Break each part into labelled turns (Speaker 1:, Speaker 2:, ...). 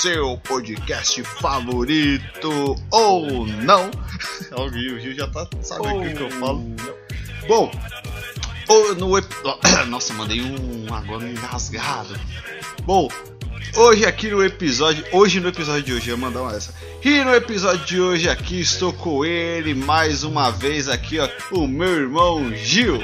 Speaker 1: seu podcast favorito ou não. Ó, O Gil, já tá sabendo o que, que eu falo. Bom, o- no ep... Nossa, mandei um agora engasgado. Bom, hoje aqui no episódio. Hoje no episódio de hoje, eu ia mandar uma essa. E no episódio de hoje aqui estou com ele mais uma vez aqui, ó. O meu irmão Gil.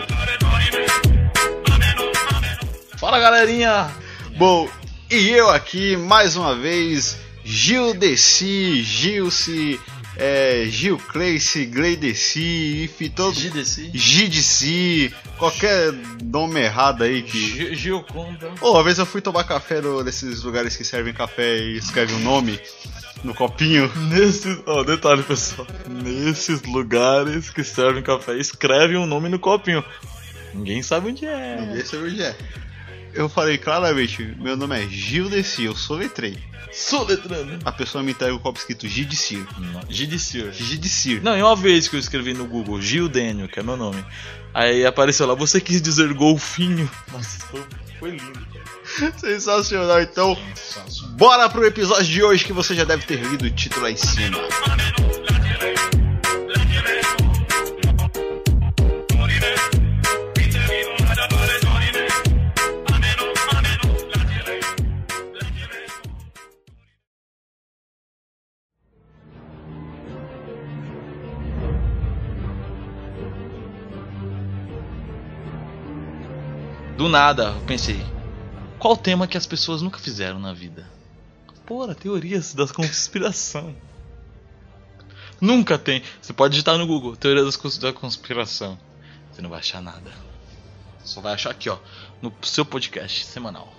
Speaker 2: Fala galerinha!
Speaker 1: Bom, e eu aqui mais uma vez, Gil Deci, Gilce, é, Gil Cleice, Gleideci, enfim, todo.
Speaker 2: GDC.
Speaker 1: Gideci, qualquer nome errado aí que.
Speaker 2: Gil- Gilconda.
Speaker 1: Pô, uma vez eu fui tomar café no- nesses lugares que servem café e escreve um nome no copinho.
Speaker 2: Nesses. Ó, detalhe pessoal. Nesses lugares que servem café, escreve um nome no copinho. Ninguém sabe onde é.
Speaker 1: Ninguém sabe onde é. Eu falei claramente, meu nome é Gil Deci, eu soletrei.
Speaker 2: Soletrando.
Speaker 1: A pessoa me entrega o copo escrito Gidicir.
Speaker 2: Gidicir.
Speaker 1: Gidicir.
Speaker 2: Não, e uma vez que eu escrevi no Google Gil Dênio, que é meu nome. Aí apareceu lá, você quis dizer golfinho. Nossa, foi, foi lindo. cara.
Speaker 1: Sensacional, então bora pro episódio de hoje que você já deve ter lido o título aí em cima.
Speaker 2: Do nada, eu pensei, qual o tema que as pessoas nunca fizeram na vida? Porra, teorias da conspiração. Nunca tem. Você pode digitar no Google, teoria da conspiração. Você não vai achar nada. Só vai achar aqui, ó, no seu podcast semanal.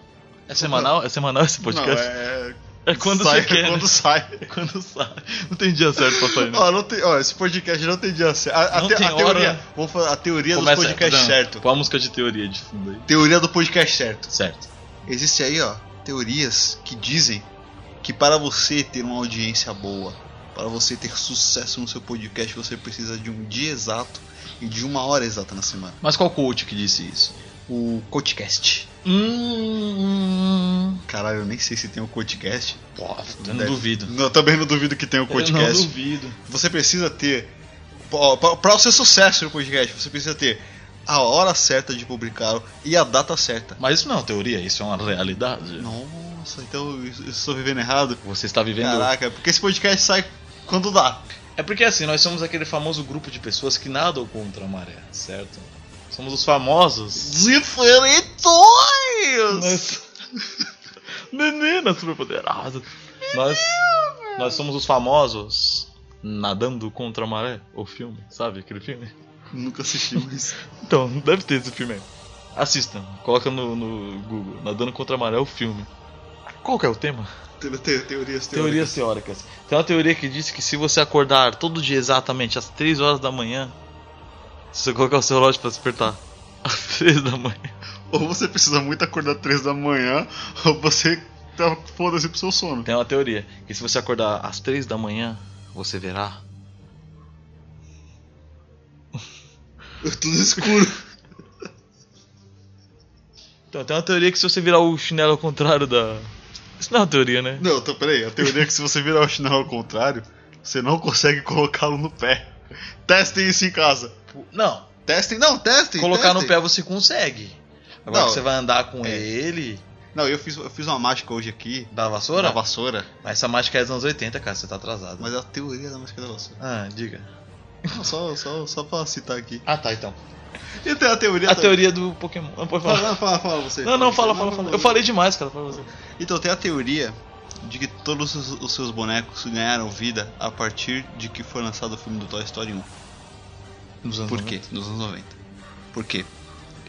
Speaker 2: É semanal? É semanal esse podcast?
Speaker 1: Não, é...
Speaker 2: é... quando
Speaker 1: sai,
Speaker 2: você quer.
Speaker 1: é
Speaker 2: né?
Speaker 1: quando sai.
Speaker 2: É quando sai. Não tem dia certo pra sair, né?
Speaker 1: Ó, não tem, ó, esse podcast não tem dia certo. A, a
Speaker 2: Não
Speaker 1: te-
Speaker 2: tem
Speaker 1: a teoria,
Speaker 2: hora.
Speaker 1: vamos falar a teoria
Speaker 2: Começa
Speaker 1: do podcast
Speaker 2: não,
Speaker 1: certo.
Speaker 2: Com a música de teoria de fundo aí.
Speaker 1: Teoria do podcast certo.
Speaker 2: Certo.
Speaker 1: Existe aí, ó, teorias que dizem que para você ter uma audiência boa, para você ter sucesso no seu podcast, você precisa de um dia exato e de uma hora exata na semana.
Speaker 2: Mas qual coach que disse isso?
Speaker 1: O Coachcast.
Speaker 2: Hum.
Speaker 1: Caralho, eu nem sei se tem o Coachcast.
Speaker 2: Pô, eu não duvido.
Speaker 1: Eu também não duvido que tenha o
Speaker 2: Eu não duvido.
Speaker 1: Você precisa ter. Para o seu sucesso no podcast, você precisa ter a hora certa de publicar e a data certa.
Speaker 2: Mas isso não é uma teoria, isso é uma realidade.
Speaker 1: Nossa, então eu estou vivendo errado.
Speaker 2: Você está vivendo.
Speaker 1: Caraca, porque esse podcast sai quando dá.
Speaker 2: É porque assim, nós somos aquele famoso grupo de pessoas que nadam contra a maré, certo? Somos os famosos.
Speaker 1: Diferentões!
Speaker 2: Nós... Meninas superpoderosas. Nós, nós somos os famosos nadando contra a maré, o filme, sabe aquele filme?
Speaker 1: Nunca assisti mais.
Speaker 2: Então, deve ter esse filme aí. Assistam, coloca no, no Google, nadando contra a maré, o filme. Qual que é o tema?
Speaker 1: Te- te- Teorias,
Speaker 2: Teorias teóricas. Tem uma teoria que diz que se você acordar todo dia exatamente às 3 horas da manhã, se você colocar o seu relógio pra despertar às 3 da manhã,
Speaker 1: Ou você precisa muito acordar 3 da manhã, ou você tá foda-se pro seu sono.
Speaker 2: tem uma teoria que se você acordar às 3 da manhã, você verá.
Speaker 1: Tudo escuro.
Speaker 2: Então, tem uma teoria que se você virar o chinelo ao contrário da. Isso não é uma teoria, né?
Speaker 1: Não, então peraí. A teoria é que se você virar o chinelo ao contrário, você não consegue colocá-lo no pé. Testem isso em casa.
Speaker 2: Não,
Speaker 1: Testem, não, testem.
Speaker 2: colocar no
Speaker 1: testem.
Speaker 2: pé você consegue. Agora
Speaker 1: Não,
Speaker 2: que você vai andar com
Speaker 1: é.
Speaker 2: ele.
Speaker 1: Não, eu fiz, eu fiz uma mágica hoje aqui.
Speaker 2: Da vassoura?
Speaker 1: Da vassoura.
Speaker 2: Mas essa mágica é dos anos 80, cara, você tá atrasado.
Speaker 1: Mas é a teoria da mágica da vassoura.
Speaker 2: Ah, diga.
Speaker 1: Não, Só, só, só pra citar aqui.
Speaker 2: Ah, tá, então.
Speaker 1: E tem a teoria.
Speaker 2: A teoria do Pokémon. Não, pode
Speaker 1: Fala,
Speaker 2: falar.
Speaker 1: fala, fala você.
Speaker 2: Não, não, fala, fala, fala. Eu falei demais, cara. Fala você.
Speaker 1: Então tem a teoria de que todos os, seus bonecos ganharam vida a partir de que foi lançado o filme do Toy Story 1.
Speaker 2: Nos anos
Speaker 1: Por quê? Nos anos 90. Por quê?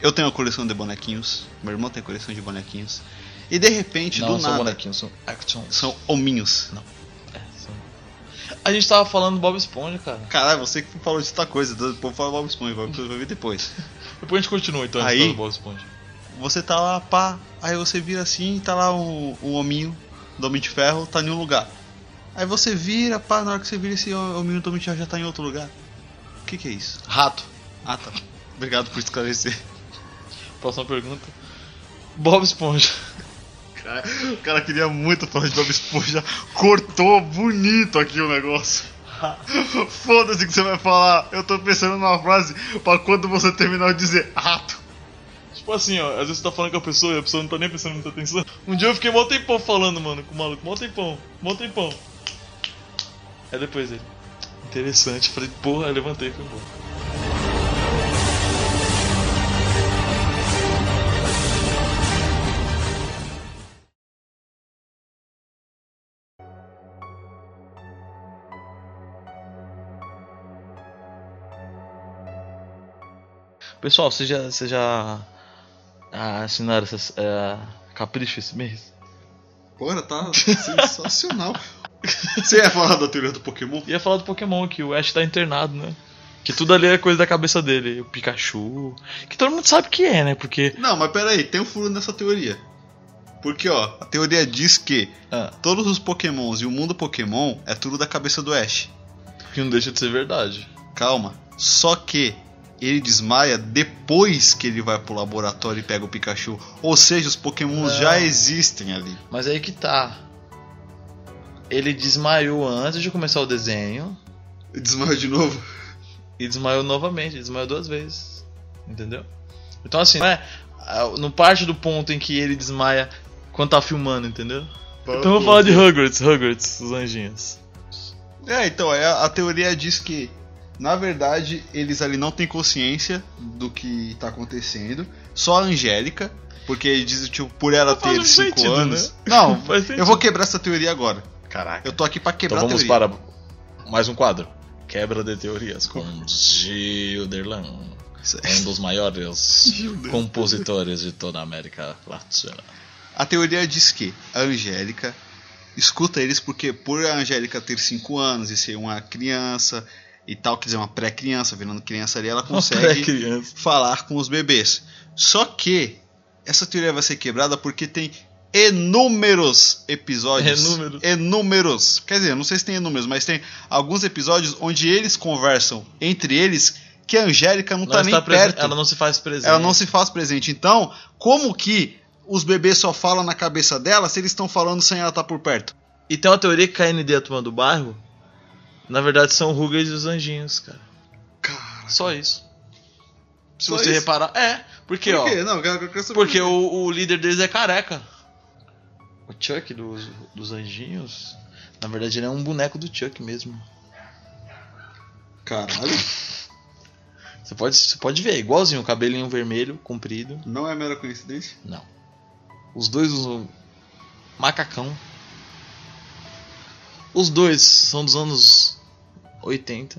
Speaker 1: Eu tenho uma coleção de bonequinhos, meu irmão tem coleção de bonequinhos. E de repente,
Speaker 2: Não,
Speaker 1: do
Speaker 2: são
Speaker 1: nada,
Speaker 2: bonequinhos, são actions.
Speaker 1: são hominhos.
Speaker 2: É, são... A gente tava falando do Bob Esponja, cara.
Speaker 1: Caralho, você que falou de outra coisa. O povo fala Bob Esponja, vai ver depois.
Speaker 2: Depois a gente continua então
Speaker 1: Aí-
Speaker 2: Bob Esponja.
Speaker 1: Você tá lá, pá, aí você vira assim tá lá um, um hominho do Homem de Ferro, tá em um lugar. Aí você vira, pá, na hora que você vira esse hominho do Homem de Ferro já tá em outro lugar. O que que é isso?
Speaker 2: Rato.
Speaker 1: Ah, tá. Obrigado por esclarecer.
Speaker 2: Próxima pergunta. Bob Esponja.
Speaker 1: Cara, o cara queria muito falar de Bob Esponja, cortou bonito aqui o negócio. Foda-se que você vai falar. Eu tô pensando numa frase pra quando você terminar de dizer rato.
Speaker 2: Tipo assim, ó, às vezes você tá falando com a pessoa e a pessoa não tá nem prestando muita atenção. Um dia eu fiquei mó tempão falando, mano, com o maluco, mó tempão, mó tempão. Aí depois ele. Interessante, falei, porra, levantei e fui embora. Pessoal, vocês já, vocês já ah, assinaram essas, é, Capricho esse mês?
Speaker 1: Porra, tá sensacional. Você ia falar da teoria do Pokémon?
Speaker 2: Ia falar do Pokémon, que o Ash tá internado, né? Que tudo ali é coisa da cabeça dele. O Pikachu. Que todo mundo sabe que é, né? Porque.
Speaker 1: Não, mas pera aí, tem um furo nessa teoria. Porque, ó, a teoria diz que
Speaker 2: Ah,
Speaker 1: todos os Pokémons e o mundo Pokémon é tudo da cabeça do Ash.
Speaker 2: que não deixa de ser verdade.
Speaker 1: Calma. Só que ele desmaia depois que ele vai pro laboratório e pega o Pikachu. Ou seja, os Pokémons
Speaker 2: Não.
Speaker 1: já existem ali.
Speaker 2: Mas aí que tá. Ele desmaiou antes de começar o desenho.
Speaker 1: Desmaia de novo?
Speaker 2: E desmaiou novamente. Desmaiou duas vezes. Entendeu? Então assim, não é. Não parte do ponto em que ele desmaia quando tá filmando, entendeu? Então eu vou falar de Hogwarts, Hogwarts, os anjinhos.
Speaker 1: É, então, é, a teoria diz que, na verdade, eles ali não têm consciência do que tá acontecendo. Só a Angélica, porque ele diz, tipo, por ela
Speaker 2: Não faz
Speaker 1: ter 5
Speaker 2: sentido,
Speaker 1: anos.
Speaker 2: né?
Speaker 1: Não, eu vou quebrar essa teoria agora.
Speaker 2: Caraca.
Speaker 1: Eu tô aqui pra quebrar
Speaker 2: Então vamos
Speaker 1: a teoria.
Speaker 2: para mais um quadro. Quebra de teorias com Gilderlan, um dos maiores compositores de toda a América Latina.
Speaker 1: A teoria diz que a Angélica escuta eles porque por a Angélica ter 5 anos e ser uma criança e tal, quer dizer, uma pré-criança, virando criança ali, ela consegue falar com os bebês. Só que essa teoria vai ser quebrada porque tem inúmeros episódios.
Speaker 2: Inúmeros.
Speaker 1: Inúmeros. Quer dizer, não sei se tem inúmeros, mas tem alguns episódios onde eles conversam entre eles que a Angélica não, tá
Speaker 2: Não
Speaker 1: nem
Speaker 2: está presen-
Speaker 1: perto.
Speaker 2: Ela não se faz presente.
Speaker 1: Ela não se faz presente. Então, como que os bebês só falam na cabeça dela se eles estão falando sem ela estar por perto?
Speaker 2: E tem uma teoria que a KND, a turma do bairro, na verdade são o Rugas e os anjinhos, cara.
Speaker 1: Cara,
Speaker 2: Só isso. Se
Speaker 1: Só
Speaker 2: você
Speaker 1: isso?
Speaker 2: reparar. É, porque,
Speaker 1: por
Speaker 2: ó.
Speaker 1: quê? Não, eu quero- saber
Speaker 2: Porque o, o líder deles é careca. O Chuck dos, dos anjinhos, na verdade ele é um boneco do Chuck mesmo.
Speaker 1: Caralho,
Speaker 2: Você pode, você pode ver, é igualzinho, o cabelinho vermelho, comprido.
Speaker 1: não é mera coincidência?
Speaker 2: Não. Os dois usam macacão. Os dois são dos anos 80.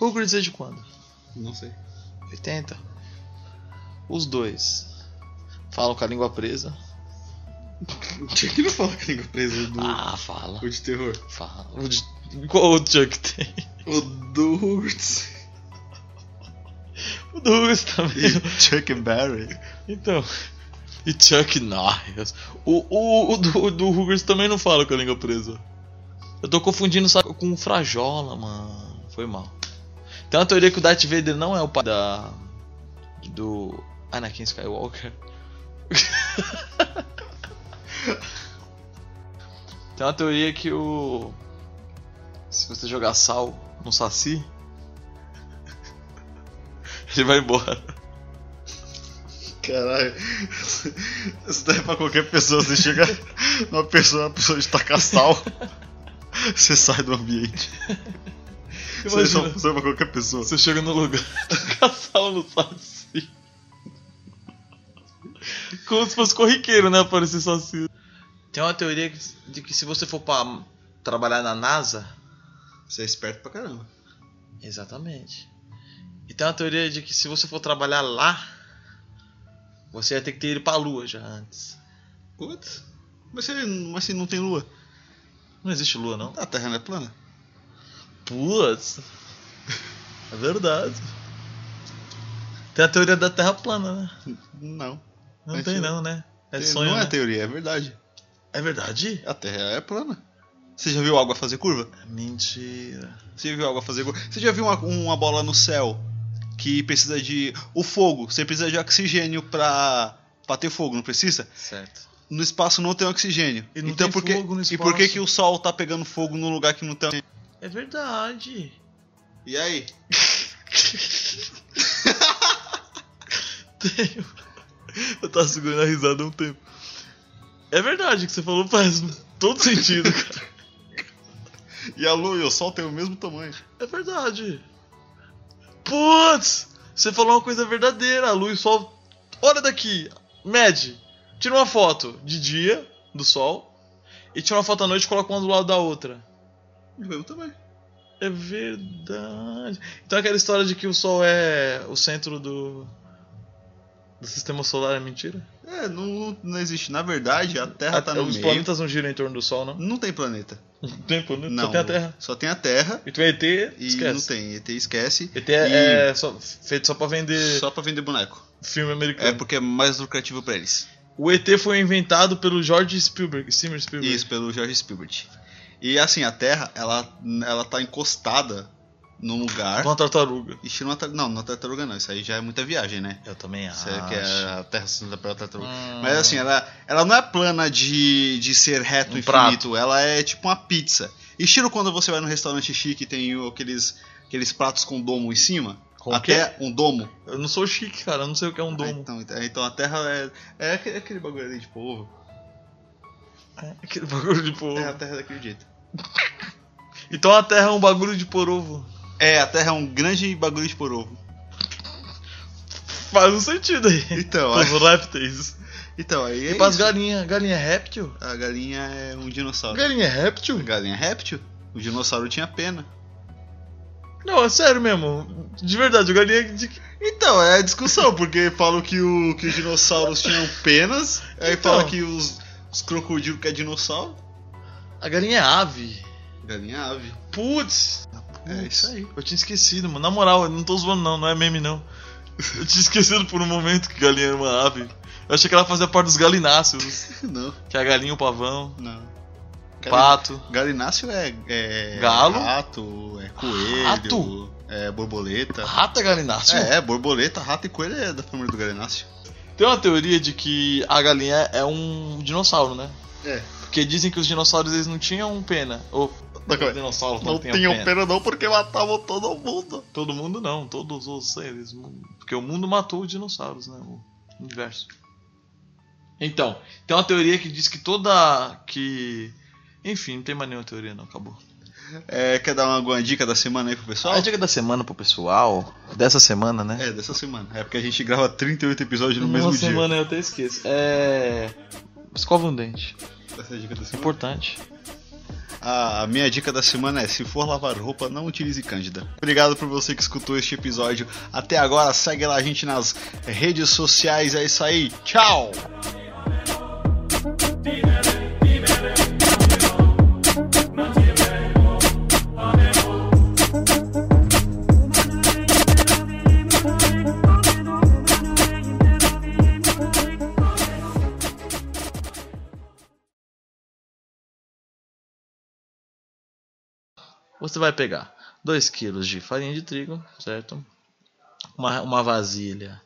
Speaker 2: Hogwarts é de quando?
Speaker 1: Não sei.
Speaker 2: 80. Os dois falam com a língua presa.
Speaker 1: Que não falar que língua presa do,
Speaker 2: Ah, fala.
Speaker 1: o de terror.
Speaker 2: Fala. O de- Qual o Chuck tem?
Speaker 1: O do Hurts.
Speaker 2: O do Hughes também.
Speaker 1: E Chuck Berry.
Speaker 2: Então. E Chuck Norris. O, o, o do, o do Hughes também não fala com a língua presa. Eu tô confundindo sabe, com o Frajola, mano. Foi mal. Tem uma teoria que o Darth Vader não é o pai da. Do. Anakin Skywalker. Tem uma teoria que o. Se você jogar sal no saci. Ele vai embora.
Speaker 1: Caralho. Isso daí é pra qualquer pessoa. Você chega numa pessoa, uma pessoa de tacar sal. Você sai do ambiente. Isso aí só
Speaker 2: Imagina.
Speaker 1: funciona pra qualquer pessoa.
Speaker 2: Você chega no lugar, taca sal no saci. Como se fosse corriqueiro, né? Aparecer saci. Tem uma teoria de que se você for pra trabalhar na NASA.
Speaker 1: Você é esperto pra caramba.
Speaker 2: Exatamente. E tem uma teoria de que se você for trabalhar lá, você vai ter que ter ido pra lua já antes.
Speaker 1: Putz. Mas se, mas se não tem lua?
Speaker 2: Não existe lua, não?
Speaker 1: A Terra não é plana?
Speaker 2: Putz. É verdade. Tem a teoria da Terra plana, né?
Speaker 1: Não.
Speaker 2: Não tem não, né? É sonho,
Speaker 1: não
Speaker 2: né?
Speaker 1: é teoria, é verdade.
Speaker 2: É verdade?
Speaker 1: A Terra é plana. Você já viu água fazer curva?
Speaker 2: Mentira.
Speaker 1: Você já viu água fazer curva? Você já viu uma, uma bola no céu que precisa de. O fogo, você precisa de oxigênio pra, pra ter fogo, não precisa?
Speaker 2: Certo.
Speaker 1: No espaço não tem oxigênio.
Speaker 2: E não
Speaker 1: então
Speaker 2: tem
Speaker 1: por que,
Speaker 2: fogo no
Speaker 1: E por que,
Speaker 2: espaço.
Speaker 1: que o sol tá pegando fogo num lugar que não tem?
Speaker 2: É verdade.
Speaker 1: E aí?
Speaker 2: Tenho. Eu tava segurando a risada há um tempo. É verdade o que você falou faz todo sentido, cara.
Speaker 1: E a lua e o sol têm o mesmo tamanho.
Speaker 2: É verdade. Putz! Você falou uma coisa verdadeira. A luz e o sol. Olha daqui. Mede. Tira uma foto de dia do sol. E tira uma foto à noite e coloca uma do lado da outra.
Speaker 1: Mesmo tamanho.
Speaker 2: É verdade. Então aquela história de que o sol é o centro do. do sistema solar é mentira?
Speaker 1: É, não, não, existe. Na verdade, a Terra
Speaker 2: A-
Speaker 1: tá no
Speaker 2: os
Speaker 1: meio.
Speaker 2: planetas não giram em torno do sol, não?
Speaker 1: Não tem planeta.
Speaker 2: Não tem planeta,
Speaker 1: Não.
Speaker 2: só tem a Terra.
Speaker 1: Só tem a Terra
Speaker 2: E tu é ET,
Speaker 1: e
Speaker 2: esquece.
Speaker 1: não tem. ET esquece.
Speaker 2: ET é, é só- feito só pra vender
Speaker 1: Só pra vender boneco.
Speaker 2: filme americano.
Speaker 1: É porque é mais lucrativo pra eles.
Speaker 2: O ET foi inventado pelo George Spielberg, Steven Spielberg.
Speaker 1: Isso, pelo George Spielberg. E assim, a Terra, ela, ela tá encostada num lugar.
Speaker 2: Com a tartaruga.
Speaker 1: Estilo uma tar- Não, não é tartaruga não. Isso aí já é muita viagem, né?
Speaker 2: Eu também
Speaker 1: Isso é que é a Terra sustenta pela tartaruga.
Speaker 2: Hum.
Speaker 1: Mas assim, ela, ela não é plana de, de ser reto
Speaker 2: Um
Speaker 1: infinito. Ela é tipo uma pizza. Estilo quando você vai no restaurante chique e tem aqueles, aqueles pratos com domo em cima.
Speaker 2: Com o
Speaker 1: Até um domo.
Speaker 2: Eu não sou chique, cara. Eu não sei o que é um
Speaker 1: Ah,
Speaker 2: domo.
Speaker 1: então, então a Terra é, é aquele, aquele bagulho ali de povo.
Speaker 2: É aquele bagulho de pôr
Speaker 1: É, a. Terra é daquele jeito.
Speaker 2: Então a Terra é um bagulho de pôr ovo.
Speaker 1: É, a Terra é um grande bagulho de por ovo.
Speaker 2: Faz um sentido aí.
Speaker 1: Então, aí,
Speaker 2: os répteis.
Speaker 1: então, aí é
Speaker 2: E para as
Speaker 1: isso.
Speaker 2: galinhas. Galinha é réptil?
Speaker 1: A galinha é um dinossauro.
Speaker 2: Galinha é réptil?
Speaker 1: Galinha é réptil? O dinossauro tinha pena.
Speaker 2: Não, é sério mesmo. De verdade, galinha é de...
Speaker 1: Então, é a discussão, porque falam que, o, que os dinossauros tinham penas, aí
Speaker 2: Então.
Speaker 1: fala que os, os crocodilos que é dinossauro.
Speaker 2: A galinha é ave.
Speaker 1: Galinha é ave.
Speaker 2: Putz.
Speaker 1: É isso aí.
Speaker 2: Eu tinha esquecido, mano. Na moral, eu não tô zoando não, não é meme não. Eu tinha esquecido por um momento que galinha era uma ave. Eu achei que ela fazia parte dos galináceos.
Speaker 1: Não,
Speaker 2: Que é a galinha, o pavão,
Speaker 1: não.
Speaker 2: Pato.
Speaker 1: Galináceo é, é
Speaker 2: Galo?
Speaker 1: rato, é coelho,
Speaker 2: Rato?
Speaker 1: é borboleta.
Speaker 2: Rato é galináceo?
Speaker 1: É, borboleta, rato e coelho é da família do galináceo.
Speaker 2: Tem uma teoria de que a galinha é um dinossauro, né?
Speaker 1: É.
Speaker 2: Porque dizem que os dinossauros eles não tinham pena. Ou os dinossauros não,
Speaker 1: Não
Speaker 2: tinham
Speaker 1: tinham
Speaker 2: pena.
Speaker 1: pena não porque matavam todo mundo.
Speaker 2: Todo mundo não, todos os seres. Porque o mundo matou os dinossauros, né? O universo. Então, tem uma teoria que diz que toda. que. Enfim, não tem mais nenhuma teoria, não, acabou.
Speaker 1: É, quer dar uma, alguma dica da semana aí pro pessoal?
Speaker 2: A dica da semana pro pessoal. Dessa semana, né?
Speaker 1: É, dessa semana. É porque a gente grava 38 episódios no
Speaker 2: Uma
Speaker 1: mesmo dia.
Speaker 2: semana eu até esqueço. É. Escova um dente.
Speaker 1: Essa é a dica da semana.
Speaker 2: Importante.
Speaker 1: A minha dica da semana é: se for lavar roupa, não utilize Cândida. Obrigado por você que escutou este episódio até agora. Segue lá a gente nas redes sociais. É isso aí. Tchau!
Speaker 2: Você vai pegar 2 kg de farinha de trigo, certo? Uma, uma vasilha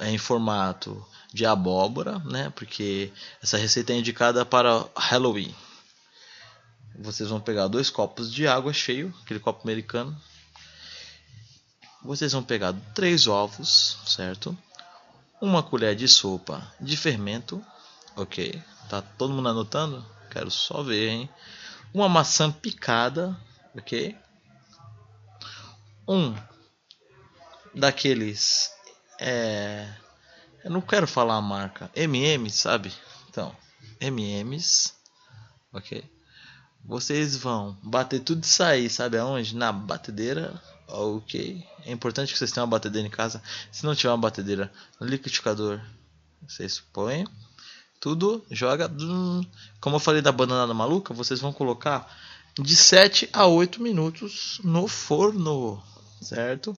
Speaker 2: em formato de abóbora, né? Porque essa receita é indicada para Halloween. Vocês vão pegar dois copos de água cheio, aquele copo americano. Vocês vão pegar três ovos, certo? Uma colher de sopa de fermento, ok? Tá todo mundo anotando? Quero só ver, hein? Uma maçã picada, ok? Um daqueles, é, eu não quero falar a marca, M&M, sabe? Então, M&M's, ok? Vocês vão bater tudo isso aí, sabe aonde? Na batedeira, ok? É importante que vocês tenham uma batedeira em casa. Se não tiver uma batedeira no liquidificador, vocês põem tudo, joga. Como eu falei da banana maluca, vocês vão colocar de 7 a 8 minutos no forno, certo?